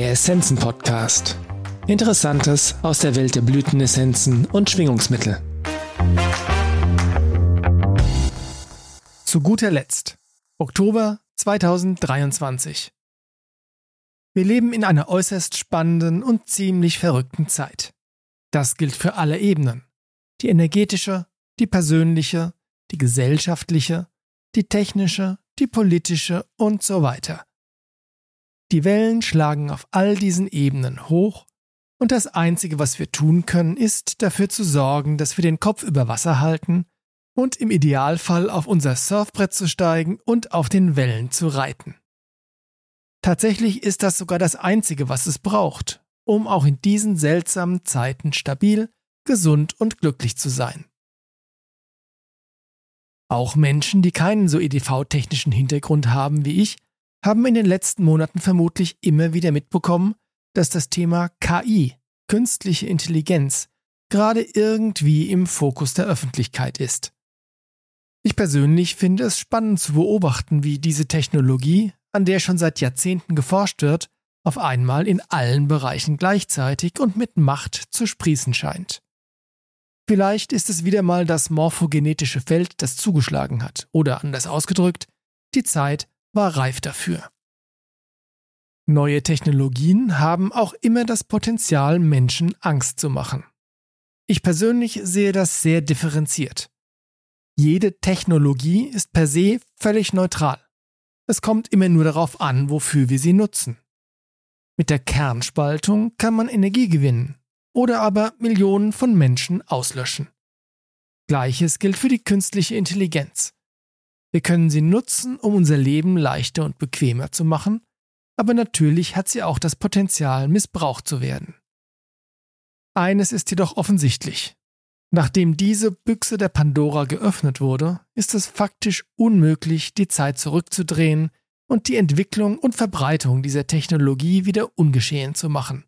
Der Essenzen-Podcast. Interessantes aus der Welt der Blütenessenzen und Schwingungsmittel. Zu guter Letzt. Oktober 2023. Wir leben in einer äußerst spannenden und ziemlich verrückten Zeit. Das gilt für alle Ebenen. Die energetische, die persönliche, die gesellschaftliche, die technische, die politische und so weiter. Die Wellen schlagen auf all diesen Ebenen hoch, und das Einzige, was wir tun können, ist dafür zu sorgen, dass wir den Kopf über Wasser halten und im Idealfall auf unser Surfbrett zu steigen und auf den Wellen zu reiten. Tatsächlich ist das sogar das Einzige, was es braucht, um auch in diesen seltsamen Zeiten stabil, gesund und glücklich zu sein. Auch Menschen, die keinen so EDV-technischen Hintergrund haben wie ich, haben in den letzten Monaten vermutlich immer wieder mitbekommen, dass das Thema KI, künstliche Intelligenz, gerade irgendwie im Fokus der Öffentlichkeit ist. Ich persönlich finde es spannend zu beobachten, wie diese Technologie, an der schon seit Jahrzehnten geforscht wird, auf einmal in allen Bereichen gleichzeitig und mit Macht zu sprießen scheint. Vielleicht ist es wieder mal das morphogenetische Feld, das zugeschlagen hat, oder anders ausgedrückt, die Zeit war reif dafür. Neue Technologien haben auch immer das Potenzial, Menschen Angst zu machen. Ich persönlich sehe das sehr differenziert. Jede Technologie ist per se völlig neutral. Es kommt immer nur darauf an, wofür wir sie nutzen. Mit der Kernspaltung kann man Energie gewinnen, oder aber Millionen von Menschen auslöschen. Gleiches gilt für die künstliche Intelligenz. Wir können sie nutzen, um unser Leben leichter und bequemer zu machen, aber natürlich hat sie auch das Potenzial, missbraucht zu werden. Eines ist jedoch offensichtlich. Nachdem diese Büchse der Pandora geöffnet wurde, ist es faktisch unmöglich, die Zeit zurückzudrehen und die Entwicklung und Verbreitung dieser Technologie wieder ungeschehen zu machen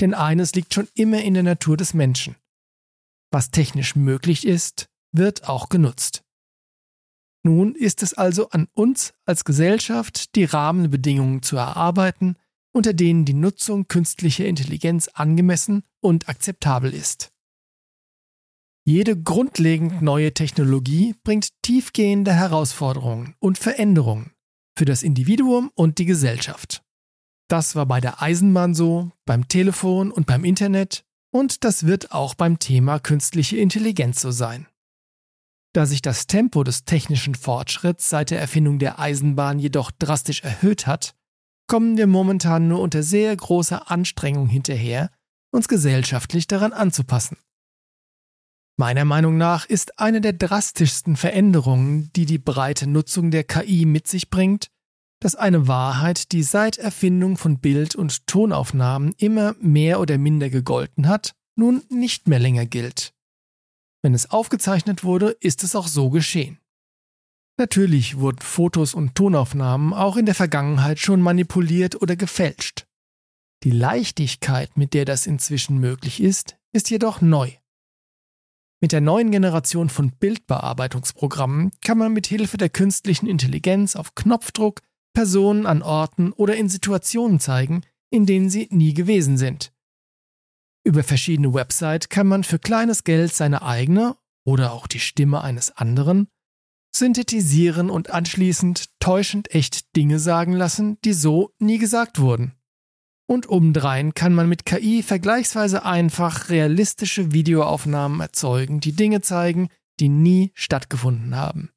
denn eines liegt schon immer in der Natur des Menschen. Was technisch möglich ist, wird auch genutzt. Nun ist es also an uns als Gesellschaft, die Rahmenbedingungen zu erarbeiten, unter denen die Nutzung künstlicher Intelligenz angemessen und akzeptabel ist. Jede grundlegend neue Technologie bringt tiefgehende Herausforderungen und Veränderungen für das Individuum und die Gesellschaft. Das war bei der Eisenbahn so, beim Telefon und beim Internet und das wird auch beim Thema künstliche Intelligenz so sein. Da sich das Tempo des technischen Fortschritts seit der Erfindung der Eisenbahn jedoch drastisch erhöht hat, kommen wir momentan nur unter sehr großer Anstrengung hinterher, uns gesellschaftlich daran anzupassen. Meiner Meinung nach ist eine der drastischsten Veränderungen, die die breite Nutzung der KI mit sich bringt, dass eine Wahrheit, die seit Erfindung von Bild- und Tonaufnahmen immer mehr oder minder gegolten hat, nun nicht mehr länger gilt. Wenn es aufgezeichnet wurde, ist es auch so geschehen. Natürlich wurden Fotos und Tonaufnahmen auch in der Vergangenheit schon manipuliert oder gefälscht. Die Leichtigkeit, mit der das inzwischen möglich ist, ist jedoch neu. Mit der neuen Generation von Bildbearbeitungsprogrammen kann man mit Hilfe der künstlichen Intelligenz auf Knopfdruck Personen an Orten oder in Situationen zeigen, in denen sie nie gewesen sind. Über verschiedene Websites kann man für kleines Geld seine eigene oder auch die Stimme eines anderen synthetisieren und anschließend täuschend echt Dinge sagen lassen, die so nie gesagt wurden. Und obendrein kann man mit KI vergleichsweise einfach realistische Videoaufnahmen erzeugen, die Dinge zeigen, die nie stattgefunden haben.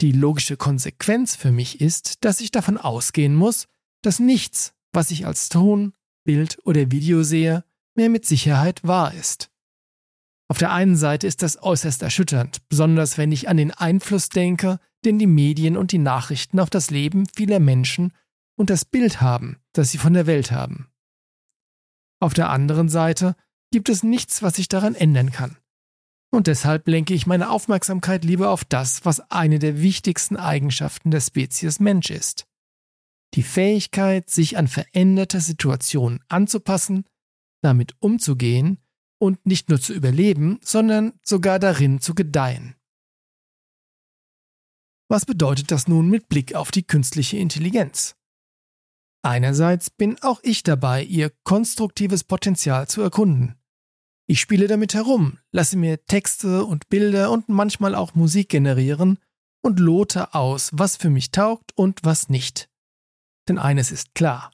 Die logische Konsequenz für mich ist, dass ich davon ausgehen muss, dass nichts, was ich als Ton, Bild oder Video sehe, mehr mit Sicherheit wahr ist. Auf der einen Seite ist das äußerst erschütternd, besonders wenn ich an den Einfluss denke, den die Medien und die Nachrichten auf das Leben vieler Menschen und das Bild haben, das sie von der Welt haben. Auf der anderen Seite gibt es nichts, was ich daran ändern kann. Und deshalb lenke ich meine Aufmerksamkeit lieber auf das, was eine der wichtigsten Eigenschaften der Spezies Mensch ist. Die Fähigkeit, sich an veränderte Situationen anzupassen, damit umzugehen und nicht nur zu überleben, sondern sogar darin zu gedeihen. Was bedeutet das nun mit Blick auf die künstliche Intelligenz? Einerseits bin auch ich dabei, ihr konstruktives Potenzial zu erkunden. Ich spiele damit herum, lasse mir Texte und Bilder und manchmal auch Musik generieren und lote aus, was für mich taugt und was nicht. Denn eines ist klar.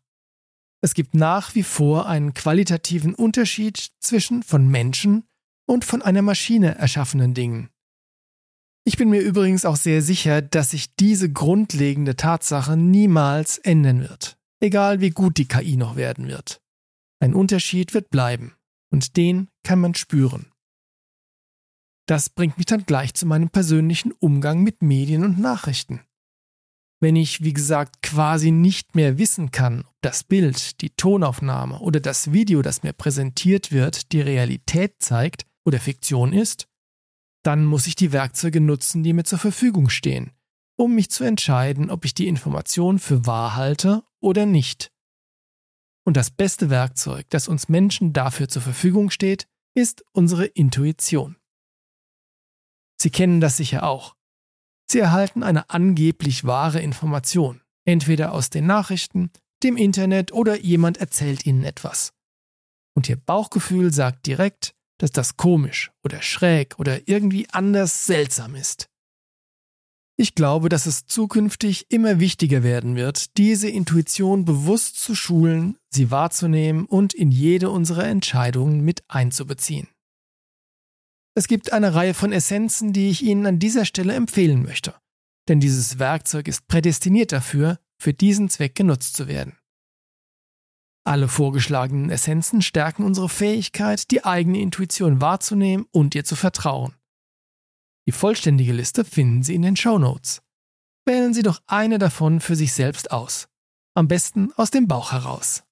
Es gibt nach wie vor einen qualitativen Unterschied zwischen von Menschen und von einer Maschine erschaffenen Dingen. Ich bin mir übrigens auch sehr sicher, dass sich diese grundlegende Tatsache niemals ändern wird, egal wie gut die KI noch werden wird. Ein Unterschied wird bleiben, und den kann man spüren. Das bringt mich dann gleich zu meinem persönlichen Umgang mit Medien und Nachrichten. Wenn ich, wie gesagt, quasi nicht mehr wissen kann, ob das Bild, die Tonaufnahme oder das Video, das mir präsentiert wird, die Realität zeigt oder Fiktion ist, dann muss ich die Werkzeuge nutzen, die mir zur Verfügung stehen, um mich zu entscheiden, ob ich die Information für wahr halte oder nicht. Und das beste Werkzeug, das uns Menschen dafür zur Verfügung steht, ist unsere Intuition. Sie kennen das sicher auch. Sie erhalten eine angeblich wahre Information, entweder aus den Nachrichten, dem Internet oder jemand erzählt ihnen etwas. Und ihr Bauchgefühl sagt direkt, dass das komisch oder schräg oder irgendwie anders seltsam ist. Ich glaube, dass es zukünftig immer wichtiger werden wird, diese Intuition bewusst zu schulen, sie wahrzunehmen und in jede unserer Entscheidungen mit einzubeziehen. Es gibt eine Reihe von Essenzen, die ich Ihnen an dieser Stelle empfehlen möchte, denn dieses Werkzeug ist prädestiniert dafür, für diesen Zweck genutzt zu werden. Alle vorgeschlagenen Essenzen stärken unsere Fähigkeit, die eigene Intuition wahrzunehmen und ihr zu vertrauen. Die vollständige Liste finden Sie in den Show Notes. Wählen Sie doch eine davon für sich selbst aus. Am besten aus dem Bauch heraus.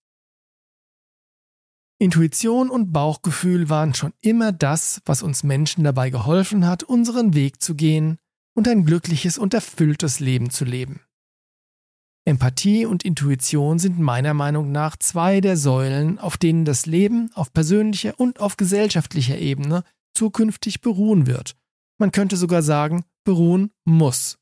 Intuition und Bauchgefühl waren schon immer das, was uns Menschen dabei geholfen hat, unseren Weg zu gehen und ein glückliches und erfülltes Leben zu leben. Empathie und Intuition sind meiner Meinung nach zwei der Säulen, auf denen das Leben auf persönlicher und auf gesellschaftlicher Ebene zukünftig beruhen wird. Man könnte sogar sagen, beruhen muss.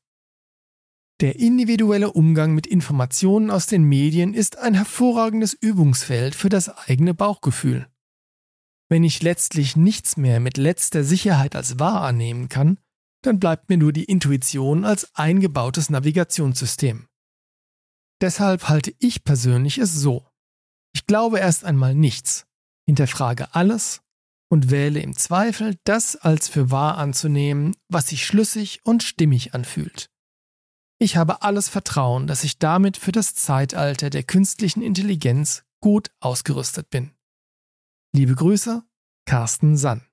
Der individuelle Umgang mit Informationen aus den Medien ist ein hervorragendes Übungsfeld für das eigene Bauchgefühl. Wenn ich letztlich nichts mehr mit letzter Sicherheit als wahr annehmen kann, dann bleibt mir nur die Intuition als eingebautes Navigationssystem. Deshalb halte ich persönlich es so. Ich glaube erst einmal nichts, hinterfrage alles und wähle im Zweifel das als für wahr anzunehmen, was sich schlüssig und stimmig anfühlt. Ich habe alles Vertrauen, dass ich damit für das Zeitalter der künstlichen Intelligenz gut ausgerüstet bin. Liebe Grüße, Carsten Sann.